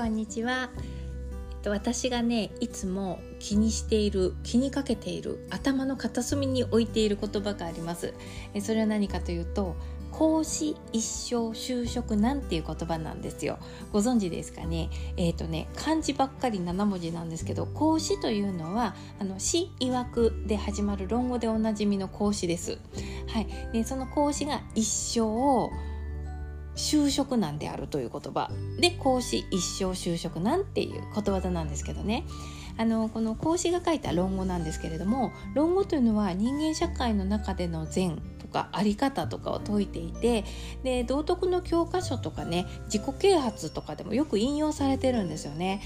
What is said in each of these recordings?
こんにちは。私がねいつも気にしている気にかけている頭の片隅に置いている言葉があります。それは何かというと講師一生就職なんていう言葉なんですよ。ご存知ですかね？えっ、ー、とね漢字ばっかり7文字なんですけど講師というのはあの詩曰くで始まる論語でおなじみの講師です。はい。でその講師が一生を就職難であるという言葉で講師一生就職難っていうことわざなんですけどねあのこの講師が書いた論語なんですけれども論語というのは人間社会の中での善とかあり方とかを説いていてで道徳の教科書とかね自己啓発とかでもよく引用されてるんですよね。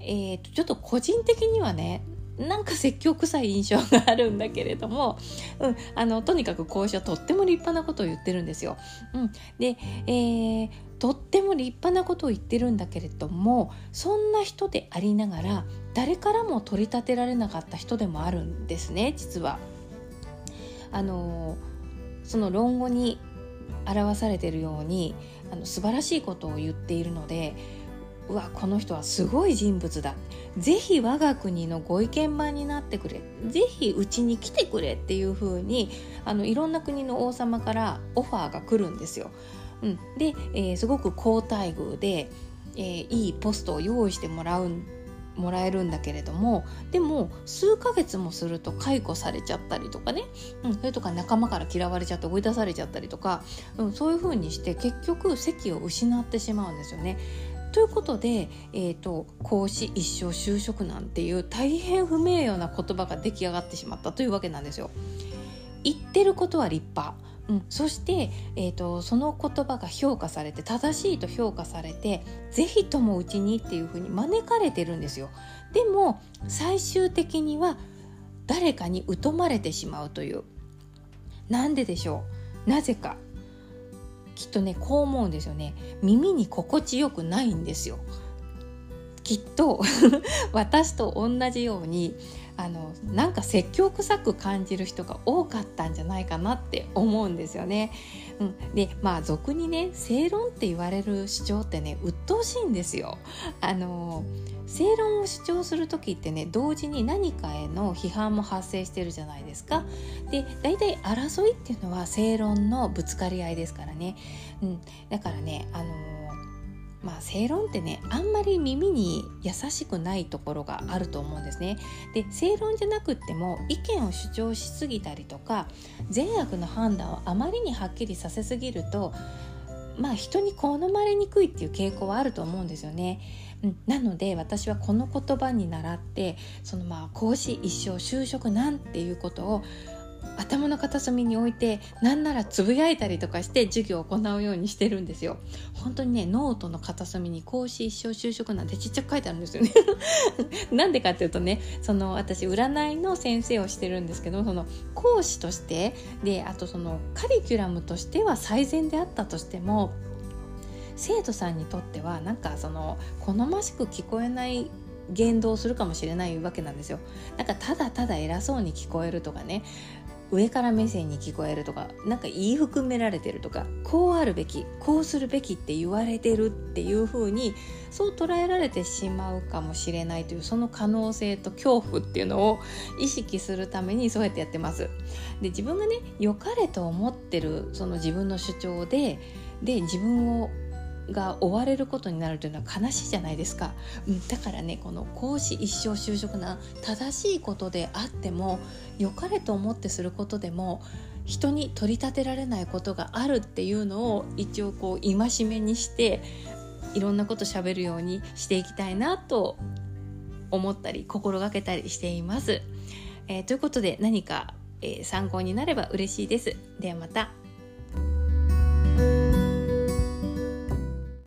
えーとちょっと個人的にはねなんか説教臭い印象があるんだけれども、うん、あのとにかく講師はとっても立派なことを言ってるんですよ。うん、で、えー、とっても立派なことを言ってるんだけれどもそんな人でありながら誰からも取り立てられなかった人でもあるんですね実は。あのその論語に表されてるようにあの素晴らしいことを言っているのでうわこの人はすごい人物だ。ぜひ我が国のご意見番になってくれ。ぜひうちに来てくれっていう風にあにいろんな国の王様からオファーが来るんですよ。うん、で、えー、すごく好待遇で、えー、いいポストを用意してもらうもらえるんだけれどもでも数ヶ月もすると解雇されちゃったりとかね、うん、それとか仲間から嫌われちゃって追い出されちゃったりとか、うん、そういう風にして結局席を失ってしまうんですよね。ということで、えーと、講師一生就職なんていう大変不名誉な言葉が出来上がってしまったというわけなんですよ。言ってることは立派、うん、そして、えーと、その言葉が評価されて正しいと評価されて是非ともうちにっていうふうに招かれてるんですよ。でも最終的には誰かに疎まれてしまうという。なんででしょうなぜかきっとねこう思うんですよね。耳に心地よくないんですよ。きっと 私と同じようにあのなんか説教臭く感じる人が多かったんじゃないかなって思うんですよね。うん、でまあ俗にね正論って言われる主張ってね鬱陶しいんですよ。あの正論を主張する時ってね同時に何かへの批判も発生してるじゃないですか。で大体争いっていうのは正論のぶつかり合いですからね。うん、だからねあのまあ、正論ってねあんまり耳に優しくないところがあると思うんですね。で正論じゃなくっても意見を主張しすぎたりとか善悪の判断をあまりにはっきりさせすぎるとまあ人に好まれにくいっていう傾向はあると思うんですよね。うん、なので私はこの言葉に倣ってそのまあ講師一生就職なんていうことを頭の片隅に置いてなんならつぶやいたりとかして授業を行うようにしてるんですよ本当にねノートの片隅に講師一生就職なんてちっちゃく書いてあるんですよね なんでかっていうとねその私占いの先生をしてるんですけどその講師としてであとそのカリキュラムとしては最善であったとしても生徒さんにとってはなんかその好ましく聞こえない言動をするかもしれないわけなんですよ。なんかただただ偉そうに聞こえるとかね上から目線に聞こえるとか何か言い含められてるとかこうあるべきこうするべきって言われてるっていう風にそう捉えられてしまうかもしれないというその可能性と恐怖っていうのを意識するためにそうやってやってます。で自分がね良かれと思ってるその自分の主張でで自分をが追われることになるというのは悲しいじゃないですか、うん、だからねこの講師一生就職な正しいことであっても良かれと思ってすることでも人に取り立てられないことがあるっていうのを一応こう戒めにしていろんなこと喋るようにしていきたいなと思ったり心がけたりしています。えー、ということで何か、えー、参考になれば嬉しいです。ではまた。